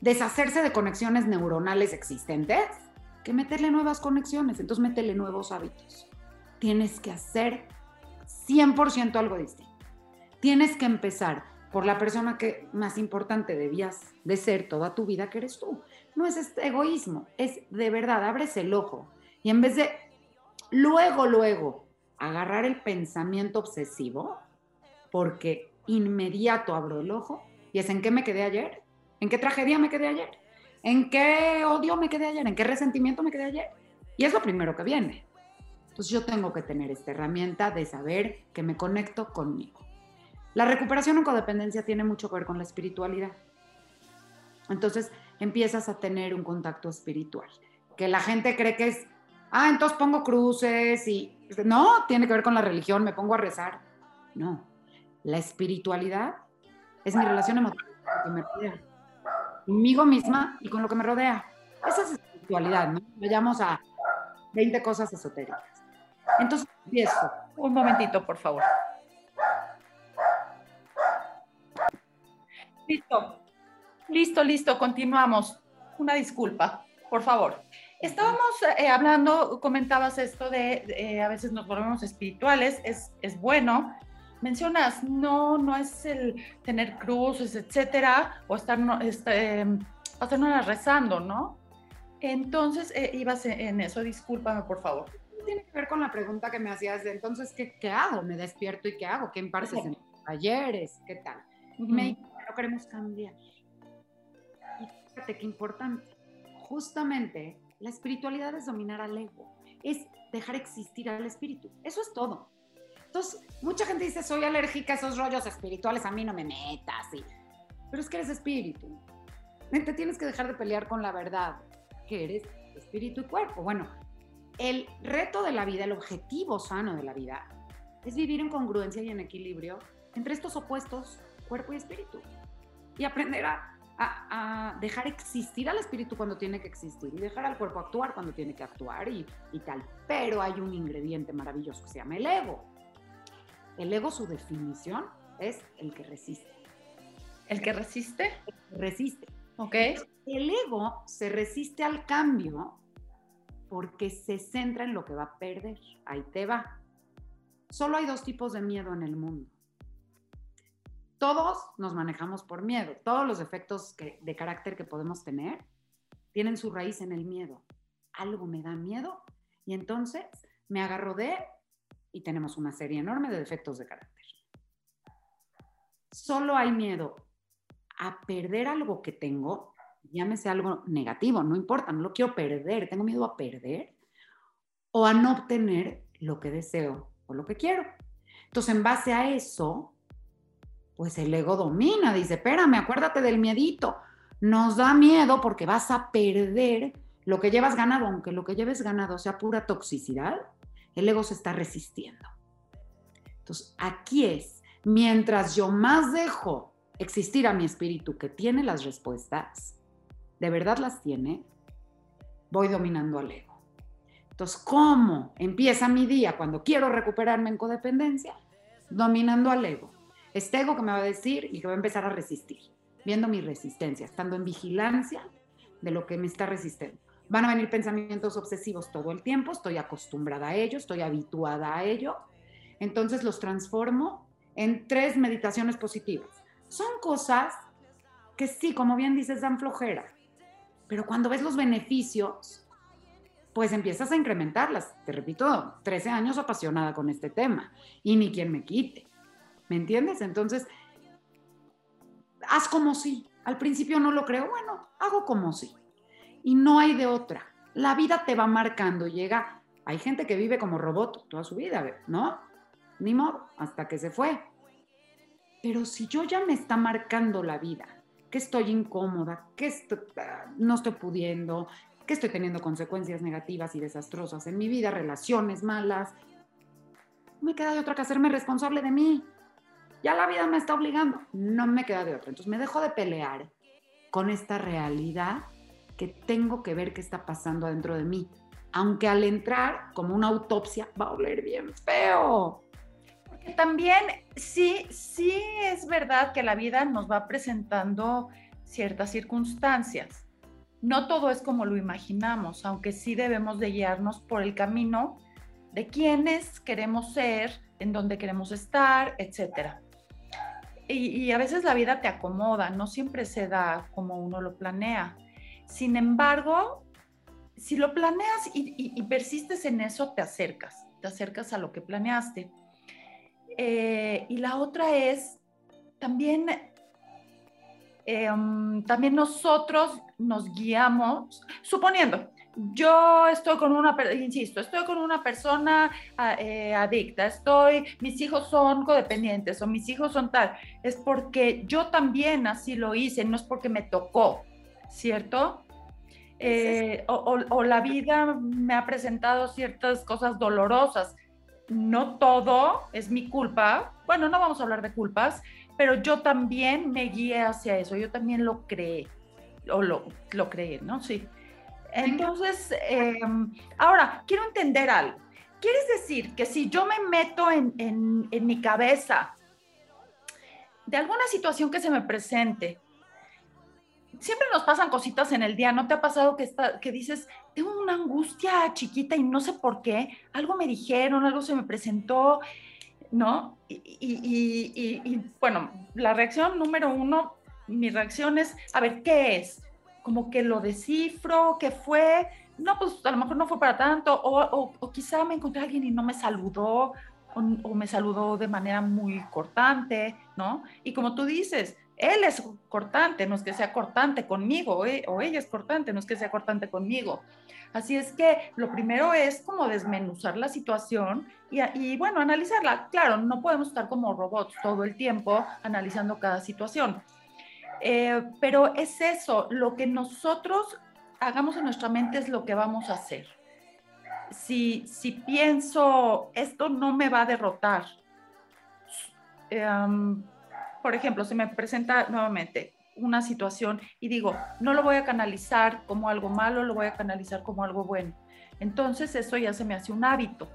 deshacerse de conexiones neuronales existentes que meterle nuevas conexiones. Entonces, métele nuevos hábitos. Tienes que hacer 100% algo distinto tienes que empezar por la persona que más importante debías de ser toda tu vida, que eres tú. No es este egoísmo, es de verdad, abres el ojo y en vez de luego, luego agarrar el pensamiento obsesivo, porque inmediato abro el ojo y es en qué me quedé ayer, en qué tragedia me quedé ayer, en qué odio me quedé ayer, en qué resentimiento me quedé ayer. Y es lo primero que viene. Entonces yo tengo que tener esta herramienta de saber que me conecto conmigo. La recuperación en codependencia tiene mucho que ver con la espiritualidad. Entonces empiezas a tener un contacto espiritual, que la gente cree que es, ah, entonces pongo cruces y... No, tiene que ver con la religión, me pongo a rezar. No, la espiritualidad es mi relación emocional con lo que me rodea, conmigo misma y con lo que me rodea. Esa es espiritualidad, ¿no? Vayamos a 20 cosas esotéricas. Entonces. Un momentito, por favor. Listo, listo, listo, continuamos. Una disculpa, por favor. Estábamos eh, hablando, comentabas esto de eh, a veces nos volvemos espirituales, es, es bueno. Mencionas, no, no es el tener cruces, etcétera, o estar, no, este, rezando, ¿no? Entonces, eh, ibas en eso, discúlpame, por favor. Tiene que ver con la pregunta que me hacías de entonces, ¿qué, qué hago? ¿Me despierto y qué hago? ¿Qué impartes en talleres? ¿Qué tal? Me no queremos cambiar. Y fíjate qué importante. Justamente la espiritualidad es dominar al ego, es dejar existir al espíritu. Eso es todo. Entonces, mucha gente dice, soy alérgica a esos rollos espirituales, a mí no me metas. Pero es que eres espíritu. Te tienes que dejar de pelear con la verdad, que eres espíritu y cuerpo. Bueno, el reto de la vida, el objetivo sano de la vida, es vivir en congruencia y en equilibrio entre estos opuestos, cuerpo y espíritu y aprender a, dejar existir al espíritu cuando tiene que existir y dejar al cuerpo actuar cuando tiene que actuar y, y tal. Pero hay un ingrediente maravilloso que se llama el ego. El ego, su definición es el que resiste. ¿El que resiste? resiste. Ok. El ego se resiste al cambio porque se centra en lo que va a perder. Ahí te va. Solo hay dos tipos de miedo en el mundo todos nos manejamos por miedo. Todos los efectos de carácter que podemos tener tienen su raíz en el miedo. Algo me da miedo y entonces me agarro de y tenemos una serie enorme de defectos de carácter. Solo hay miedo a perder algo que tengo, llámese algo negativo, no importa, no lo quiero perder, tengo miedo a perder o a no obtener lo que deseo o lo que quiero. Entonces, en base a eso, pues el ego domina, dice, espérame, acuérdate del miedito. Nos da miedo porque vas a perder lo que llevas ganado, aunque lo que lleves ganado sea pura toxicidad, el ego se está resistiendo. Entonces, aquí es, mientras yo más dejo existir a mi espíritu que tiene las respuestas, de verdad las tiene, voy dominando al ego. Entonces, ¿cómo empieza mi día cuando quiero recuperarme en codependencia? Dominando al ego. Este ego que me va a decir y que va a empezar a resistir, viendo mi resistencia, estando en vigilancia de lo que me está resistiendo. Van a venir pensamientos obsesivos todo el tiempo, estoy acostumbrada a ello, estoy habituada a ello. Entonces los transformo en tres meditaciones positivas. Son cosas que sí, como bien dices, dan flojera, pero cuando ves los beneficios, pues empiezas a incrementarlas. Te repito, 13 años apasionada con este tema y ni quien me quite. ¿Me entiendes? Entonces, haz como si. Al principio no lo creo, bueno, hago como si. Y no hay de otra. La vida te va marcando, llega. Hay gente que vive como robot toda su vida, ¿no? Ni modo, hasta que se fue. Pero si yo ya me está marcando la vida, que estoy incómoda, que no estoy pudiendo, que estoy teniendo consecuencias negativas y desastrosas en mi vida, relaciones malas, me queda de otra que hacerme responsable de mí. Ya la vida me está obligando, no me queda de otra. Entonces me dejo de pelear con esta realidad que tengo que ver qué está pasando adentro de mí. Aunque al entrar, como una autopsia, va a oler bien feo también sí, sí es verdad que la vida nos va presentando ciertas circunstancias. No todo es como lo imaginamos, aunque sí debemos de guiarnos por el camino de quiénes queremos ser, en dónde queremos estar, etc. Y, a veces la vida te acomoda, no siempre se da como uno lo planea. Sin embargo, si lo planeas y persistes en eso, te acercas, te acercas a lo que planeaste. Eh, y la otra es también, em, también nosotros nos guiamos, suponiendo, yo estoy con una, insisto, estoy con una persona ah, eh, adicta, estoy, mis hijos son codependientes o mis hijos son tal, es porque yo también así lo hice, no es porque me tocó, ¿cierto? Eh, o, la vida me ha presentado ciertas cosas dolorosas no todo es mi culpa. Bueno, no vamos a hablar de culpas, pero yo también me guié hacia eso, yo también lo creé, o lo, lo creé, ¿no? Sí. Entonces, em, ahora, quiero entender algo. ¿Quieres decir que si yo me meto en, en mi cabeza de alguna situación que se me presente, siempre nos pasan cositas en el día, ¿no te ha pasado que, está, que dices, tengo una angustia chiquita y no sé por qué, algo me dijeron, algo se me presentó, ¿no? Y, bueno, la reacción número uno, mi reacción es, a ver, ¿qué es? Como que lo descifro, ¿qué fue? No, pues a lo mejor no fue para tanto, o, quizá me encontré a alguien y no me saludó, o, o me saludó de manera muy cortante, ¿no? Y como tú dices, él es cortante, no es que sea cortante conmigo, eh, o ella es cortante, no es que sea cortante conmigo. Así es que lo primero es como desmenuzar la situación y, bueno, analizarla. Claro, no podemos estar como robots todo el tiempo analizando cada situación. Eh, pero es eso, lo que nosotros hagamos en nuestra mente es lo que vamos a hacer. Si, si pienso, esto no me va a derrotar, em, por ejemplo, se me presenta nuevamente una situación y digo, no lo voy a canalizar como algo malo, lo voy a canalizar como algo bueno. Entonces eso ya se me hace un hábito.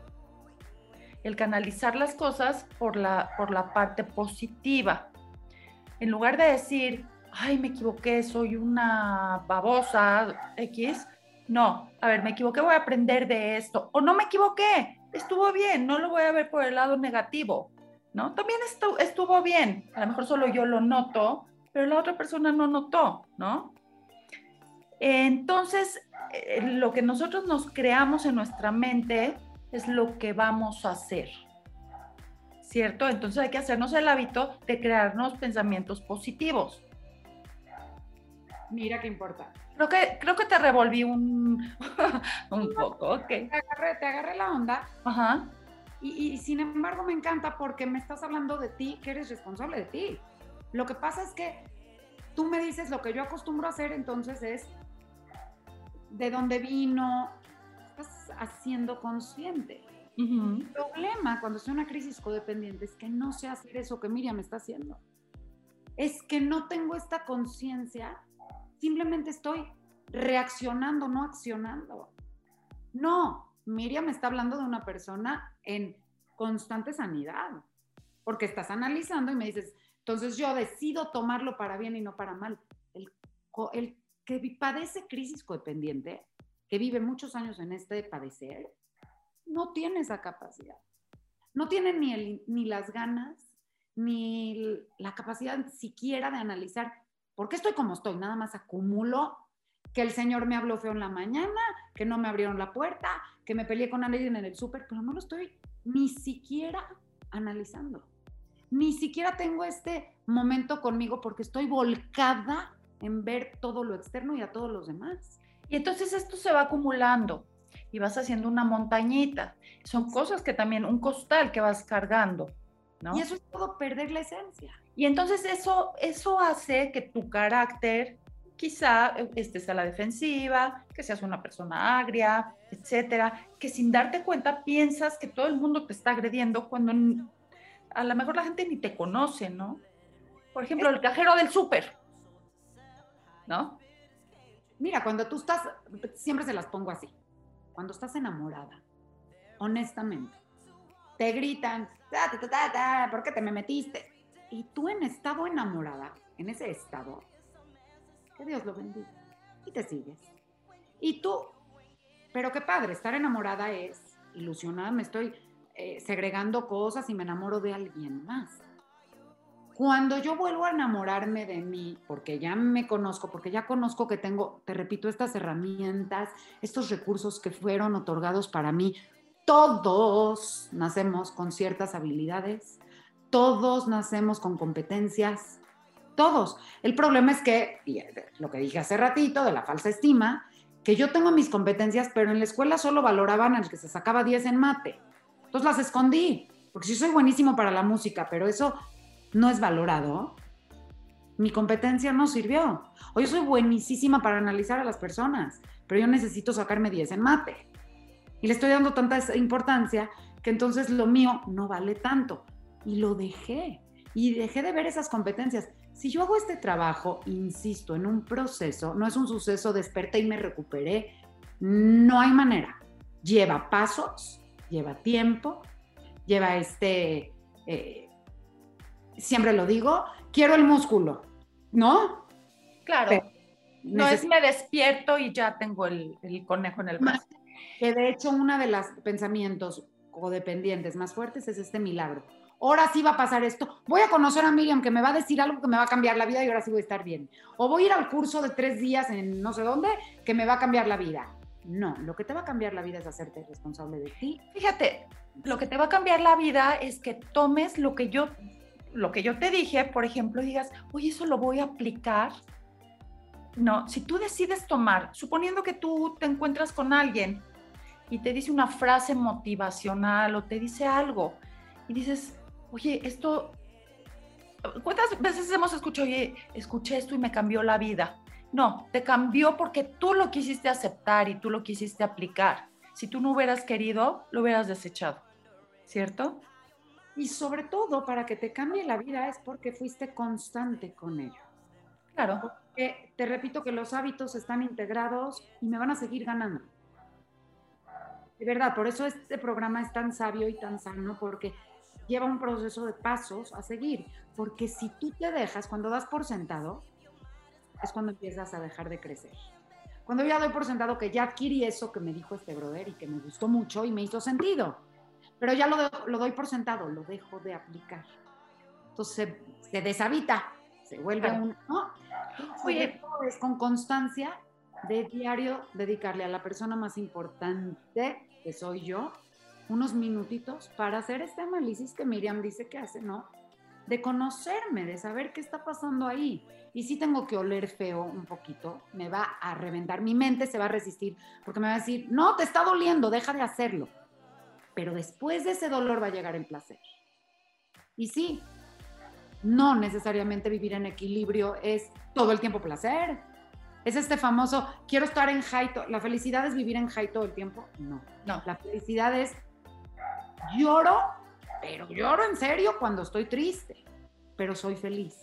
El canalizar las cosas por la, por la parte positiva. En lugar de decir, ay, me equivoqué, soy una babosa X, no, a ver, me equivoqué, voy a aprender de esto. O no me equivoqué, estuvo bien, no lo voy a ver por el lado negativo. ¿No? También estuvo, estuvo bien, a lo mejor solo yo lo noto, pero la otra persona no notó, ¿no? Entonces, eh, lo que nosotros nos creamos en nuestra mente es lo que vamos a hacer, ¿cierto? Entonces hay que hacernos el hábito de crearnos pensamientos positivos. Mira qué importa. Creo que, creo que te revolví un, un poco, ok. Te agarré, te agarré la onda. Ajá. Y, y, sin embargo me encanta porque me estás hablando de ti, que eres responsable de ti. Lo que pasa es que tú me dices lo que yo acostumbro a hacer, entonces es de dónde vino, estás haciendo consciente. El problema cuando en una crisis codependiente es que no sé hacer eso que Miriam está haciendo. Es que no tengo esta conciencia, simplemente estoy reaccionando, no accionando. No, Miriam está hablando de una persona en constante sanidad, porque estás analizando y me dices, entonces yo decido tomarlo para bien y no para mal. El, que padece crisis codependiente, que vive muchos años en este padecer, no tiene esa capacidad. No tiene ni, el, ni las ganas, ni la capacidad siquiera de analizar por qué estoy como estoy. Nada más acumulo que el señor me habló feo en la mañana, que no me abrieron la puerta, que me peleé con alguien en el súper, pero no lo estoy ni siquiera analizando. Ni siquiera tengo este momento conmigo porque estoy volcada en ver todo lo externo y a todos los demás. Y entonces esto se va acumulando y vas haciendo una montañita. Son cosas que también, un costal que vas cargando. ¿no? Y eso es todo perder la esencia. Y entonces eso, eso hace que tu carácter quizá eh, estés a la defensiva, que seas una persona agria, etcétera, que sin darte cuenta piensas que todo el mundo te está agrediendo cuando a lo mejor la gente ni te conoce, ¿no? Por ejemplo, el cajero del súper ¿no? Mira, cuando tú estás, siempre se las pongo así, cuando estás enamorada, honestamente, te gritan, ¿por qué te me metiste? Y tú en estado enamorada, en ese estado, que Dios lo bendiga, y te sigues. Y tú, pero qué padre, estar enamorada es ilusionada, me estoy eh, segregando cosas y me enamoro de alguien más. Cuando yo vuelvo a enamorarme de mí, porque ya me conozco, porque ya conozco que tengo, te repito, estas herramientas, estos recursos que fueron otorgados para mí, todos nacemos con ciertas habilidades, todos nacemos con competencias, todos. El problema es que, y lo que dije hace ratito de la falsa estima, que yo tengo mis competencias, pero en la escuela solo valoraban al que se sacaba 10 en mate. Entonces las escondí, porque sí soy buenísimo para la música, pero eso no es valorado, mi competencia no sirvió. O yo soy buenísima para analizar a las personas, pero yo necesito sacarme 10 en mate. Y le estoy dando tanta importancia que entonces lo mío no vale tanto. Y lo dejé. Y dejé de ver esas competencias. Si yo hago este trabajo, insisto, en un proceso, no es un suceso, desperté y me recuperé, no hay manera. Lleva pasos, lleva tiempo, lleva este... Eh, siempre lo digo, quiero el músculo, ¿no? Claro. no es me despierto y ya tengo el, conejo en el brazo. Que de hecho uno de los pensamientos codependientes más fuertes es este milagro. Ahora sí va a pasar esto. Voy a conocer a Miriam que me va a decir algo que me va a cambiar la vida y ahora sí voy a estar bien. O voy a ir al curso de tres días en no sé dónde que me va a cambiar la vida. No, lo que te va a cambiar la vida es hacerte responsable de ti. Fíjate, lo que te va a cambiar la vida es que tomes lo que yo lo que yo te dije, por ejemplo, digas, oye, eso lo voy a aplicar. No, si tú decides tomar, suponiendo que tú te encuentras con alguien y te dice una frase motivacional o te dice algo y dices, oye, esto, ¿cuántas veces hemos escuchado, oye, escuché esto y me cambió la vida? No, te cambió porque tú lo quisiste aceptar y tú lo quisiste aplicar. Si tú no hubieras querido, lo hubieras desechado, ¿cierto? Y sobre todo, para que te cambie la vida es porque fuiste constante con ello. Claro. Porque te repito que los hábitos están integrados y me van a seguir ganando. De verdad, por eso este programa es tan sabio y tan sano, porque lleva un proceso de pasos a seguir. Porque si tú te dejas, cuando das por sentado, es cuando empiezas a dejar de crecer. Cuando yo ya doy por sentado que ya adquirí eso que me dijo este brother y que me gustó mucho y me hizo sentido pero ya lo, lo doy por sentado, lo dejo de aplicar. Entonces se, deshabita, se vuelve un... ¿no? Oye, es con constancia de diario dedicarle a la persona más importante, que soy yo, unos minutitos para hacer este análisis que Miriam dice que hace, ¿no? De conocerme, de saber qué está pasando ahí. Y si tengo que oler feo un poquito, me va a reventar, mi mente se va a resistir, porque me va a decir, no, te está doliendo, deja de hacerlo. Pero después de ese dolor va a llegar el placer. Y sí, no necesariamente vivir en equilibrio es todo el tiempo placer. Es este famoso, quiero estar en high. ¿La felicidad es vivir en high todo el tiempo? No. No. La felicidad es lloro, pero lloro en serio cuando estoy triste, pero soy feliz.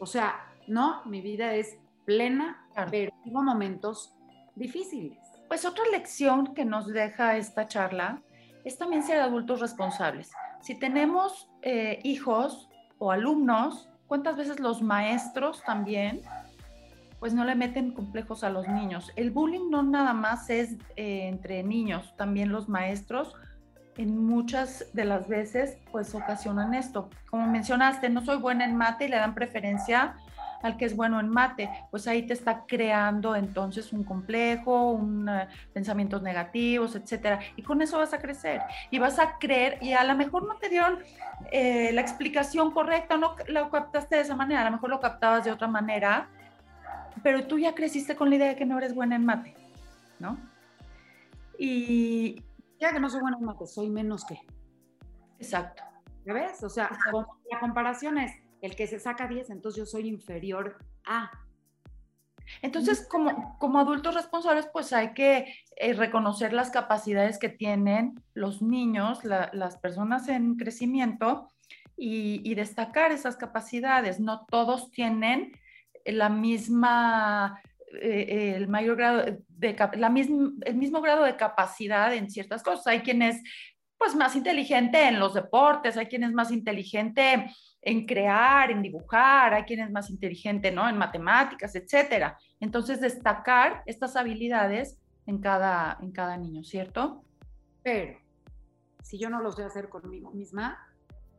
O sea, no, mi vida es plena, pero tengo momentos difíciles. Pues otra lección que nos deja esta charla es también ser adultos responsables. Si tenemos eh, hijos o alumnos, ¿cuántas veces los maestros también pues no le meten complejos a los niños? El bullying no nada más es eh, entre niños, también los maestros en muchas de las veces pues ocasionan esto. Como mencionaste, no soy buena en mate y le dan preferencia al que es bueno en mate, pues ahí te está creando entonces un complejo, un, eh, pensamientos negativos, etcétera. Y con eso vas a crecer y vas a creer, y a lo mejor no te dieron eh, la explicación correcta, no lo captaste de esa manera, a lo mejor lo captabas de otra manera, pero tú ya creciste con la idea de que no eres buena en mate, ¿no? Y, ya que no soy buena en mate, soy menos que. Exacto. ¿Ya ves? O sea, la comparación es el que se saca 10, entonces yo soy inferior a. Entonces, como, como adultos responsables, pues hay que eh, reconocer las capacidades que tienen los niños, las personas en crecimiento y, destacar esas capacidades. No todos tienen la misma, eh, el mayor grado de, la el mismo grado de capacidad en ciertas cosas. Hay quienes pues más inteligente en los deportes, hay quien es más inteligente en crear, en dibujar, hay quien es más inteligente, ¿no? En matemáticas, etcétera. Entonces, destacar estas habilidades en cada, en cada niño, ¿cierto? Pero, si yo no los voy a hacer conmigo misma,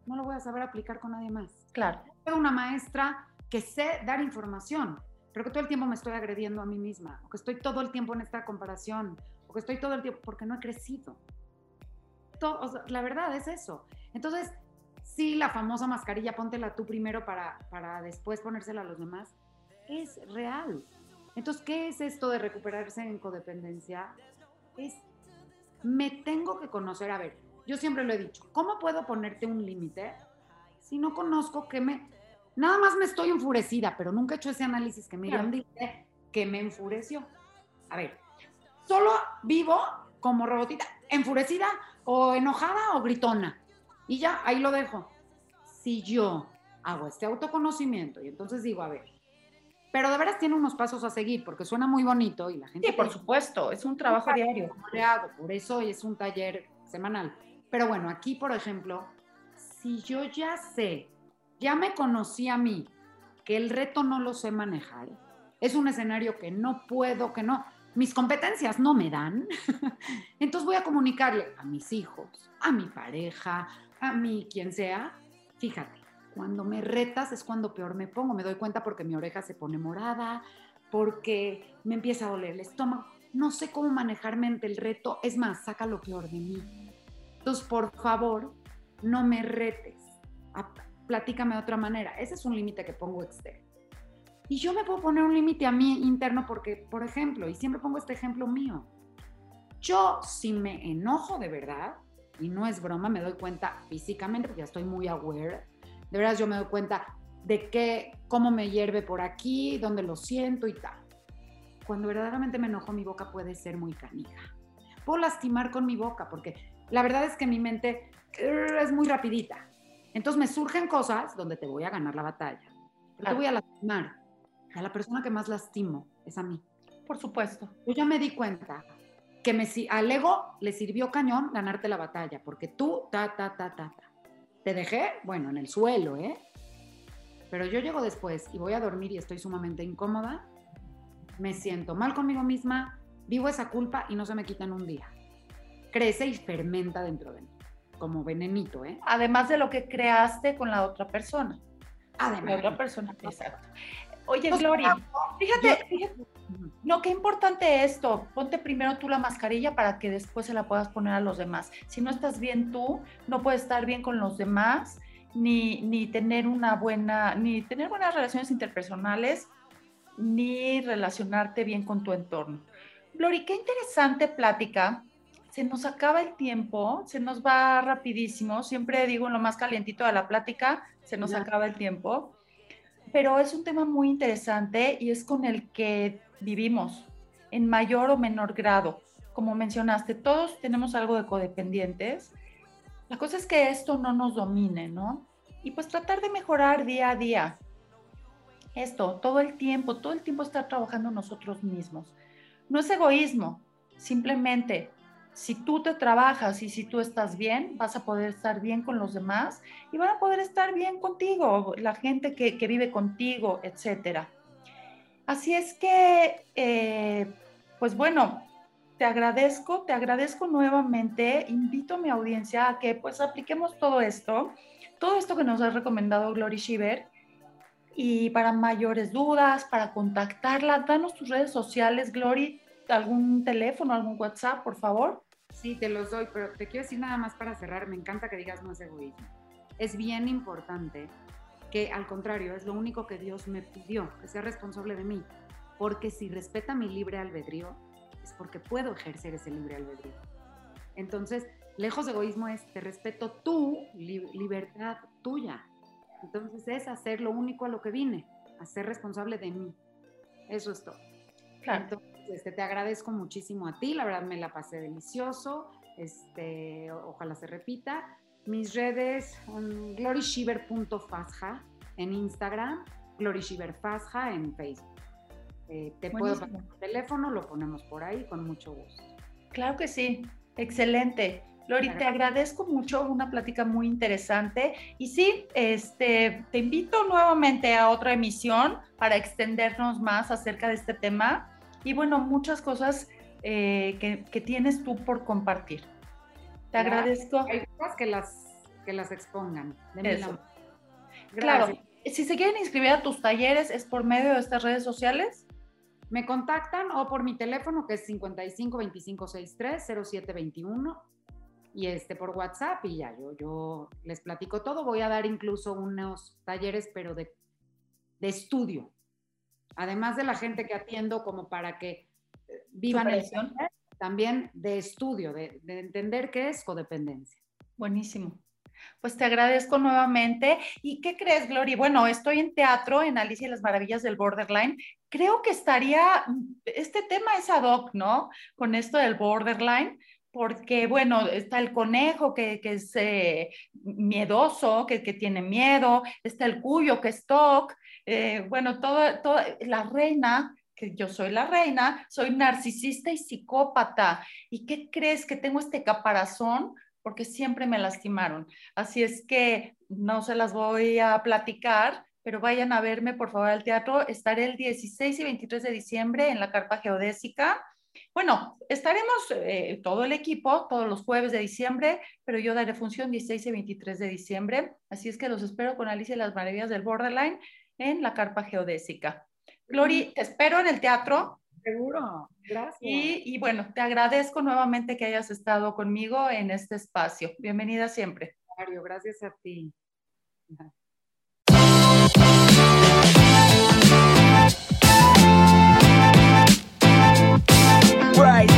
no lo voy a saber aplicar con nadie más. Claro. Soy una maestra que sé dar información, pero que todo el tiempo me estoy agrediendo a mí misma, o que estoy todo el tiempo en esta comparación, o que estoy todo el tiempo porque no he crecido la verdad es eso. Entonces, sí, la famosa mascarilla, póntela tú primero para, para después ponérsela a los demás, es real. Entonces, ¿qué es esto de recuperarse en codependencia? Es, me tengo que conocer, a ver, yo siempre lo he dicho, ¿cómo puedo ponerte un límite si no conozco que me... Nada más me estoy enfurecida, pero nunca he hecho ese análisis que Miriam dice que me enfureció. A ver, solo vivo como robotita, enfurecida o enojada o gritona. Y ya, ahí lo dejo. Si yo hago este autoconocimiento y entonces digo, a ver, pero de veras tiene unos pasos a seguir porque suena muy bonito y la gente... Sí, por supuesto, es un trabajo diario. Le hago, por eso es un taller semanal. Pero bueno, aquí, por ejemplo, si yo ya sé, ya me conocí a mí, que el reto no lo sé manejar, es un escenario que no puedo, que no, mis competencias no me dan, entonces voy a comunicarle a mis hijos, a mi pareja, a mí, quien sea, fíjate, cuando me retas es cuando peor me pongo, me doy cuenta porque mi oreja se pone morada, porque me empieza a doler el estómago, no sé cómo manejarme ante el reto, es más, saca lo peor de mí. Entonces, por favor, no me retes, platícame de otra manera, ese es un límite que pongo externo. Y yo me puedo poner un límite a mí interno porque, por ejemplo, y siempre pongo este ejemplo mío, yo si me enojo de verdad, y no es broma, me doy cuenta físicamente, ya estoy muy aware, de verdad yo me doy cuenta de qué, cómo me hierve por aquí, dónde lo siento y tal. Cuando verdaderamente me enojo, mi boca puede ser muy canija. Puedo lastimar con mi boca, porque la verdad es que mi mente es muy rapidita. Entonces me surgen cosas donde te voy a ganar la batalla, te voy a lastimar a la persona que más lastimo es a mí. Por supuesto. Yo ya me di cuenta que me, al ego le sirvió cañón ganarte la batalla, porque tú, ta, ta, ta, ta, ta. Te dejé, bueno, en el suelo, ¿eh? Pero yo llego después y voy a dormir y estoy sumamente incómoda, me siento mal conmigo misma, vivo esa culpa y no se me quita en un día. Crece y fermenta dentro de mí. Como venenito, ¿eh? Además de lo que creaste con la otra persona. Además. La otra persona, exacto. Oye, Gloria, fíjate, fíjate, no, qué importante esto. Ponte primero tú la mascarilla para que después se la puedas poner a los demás. Si no estás bien tú, no puedes estar bien con los demás, ni, ni tener una buena, ni tener buenas relaciones interpersonales, ni relacionarte bien con tu entorno. Gloria, qué interesante plática. Se nos acaba el tiempo, se nos va rapidísimo. Siempre digo en lo más calientito de la plática, se nos acaba el tiempo pero es un tema muy interesante y es con el que vivimos en mayor o menor grado. Como mencionaste, todos tenemos algo de codependientes. La cosa es que esto no nos domine, ¿no? Y pues tratar de mejorar día a día. Esto, todo el tiempo, todo el tiempo estar trabajando nosotros mismos. No es egoísmo, simplemente si tú te trabajas y si tú estás bien, vas a poder estar bien con los demás y van a poder estar bien contigo, la gente que, vive contigo, etcétera. Así es que, eh, pues bueno, te agradezco, te agradezco nuevamente, invito a mi audiencia a que pues apliquemos todo esto, todo esto que nos ha recomendado Glory Shiver. Y para mayores dudas, para contactarla, danos tus redes sociales, Glory, algún teléfono, algún WhatsApp, por favor. Sí, te los doy, pero te quiero decir nada más para cerrar, me encanta que digas no es egoísmo. Es bien importante que al contrario, es lo único que Dios me pidió, que sea responsable de mí, porque si respeta mi libre albedrío, es porque puedo ejercer ese libre albedrío. Entonces, lejos de egoísmo es, te respeto tu libertad tuya. Entonces es hacer lo único a lo que vine, a ser responsable de mí. Eso es todo. Claro. Este, te agradezco muchísimo a ti, la verdad me la pasé delicioso, este, ojalá se repita. Mis redes, um, gloryshiver.fasja en Instagram, gloryshiverfasja en Facebook. Eh, te puedo pasar el teléfono, lo ponemos por ahí con mucho gusto. Claro que sí, excelente. Lori, te agradezco mucho, una plática muy interesante. Y sí, este, te invito nuevamente a otra emisión para extendernos más acerca de este tema y bueno, muchas cosas eh, que, tienes tú por compartir. Te agradezco. Hay cosas que las, que las expongan. Claro, si se quieren inscribir a tus talleres, ¿es por medio de estas redes sociales? Me contactan o por mi teléfono que es 55 25 63 0721 y este por WhatsApp y ya yo, yo les platico todo. Voy a dar incluso unos talleres, pero de, de estudio, además de la gente que atiendo como para que eh, vivan el también de estudio, de, entender qué es codependencia. Buenísimo. Pues te agradezco nuevamente. ¿Y qué crees, Gloria? Bueno, estoy en teatro, en Alicia y las Maravillas del Borderline. Creo que estaría, este tema es ad hoc, ¿no? Con esto del borderline, porque, bueno, está el conejo que, es eh, miedoso, que, que, tiene miedo, está el cuyo que es TOC, eh, bueno, toda, toda, la reina, que yo soy la reina, soy narcisista y psicópata. ¿Y qué crees que tengo este caparazón? Porque siempre me lastimaron. Así es que no se las voy a platicar, pero vayan a verme por favor al teatro. Estaré el 16 y 23 de diciembre en la Carpa Geodésica. Bueno, estaremos eh, todo el equipo todos los jueves de diciembre, pero yo daré función 16 y 23 de diciembre. Así es que los espero con Alicia y las Maravillas del Borderline en la carpa geodésica. Glory, te espero en el teatro. Seguro, gracias. Y, bueno, te agradezco nuevamente que hayas estado conmigo en este espacio. Bienvenida siempre. Mario, gracias a ti. Right.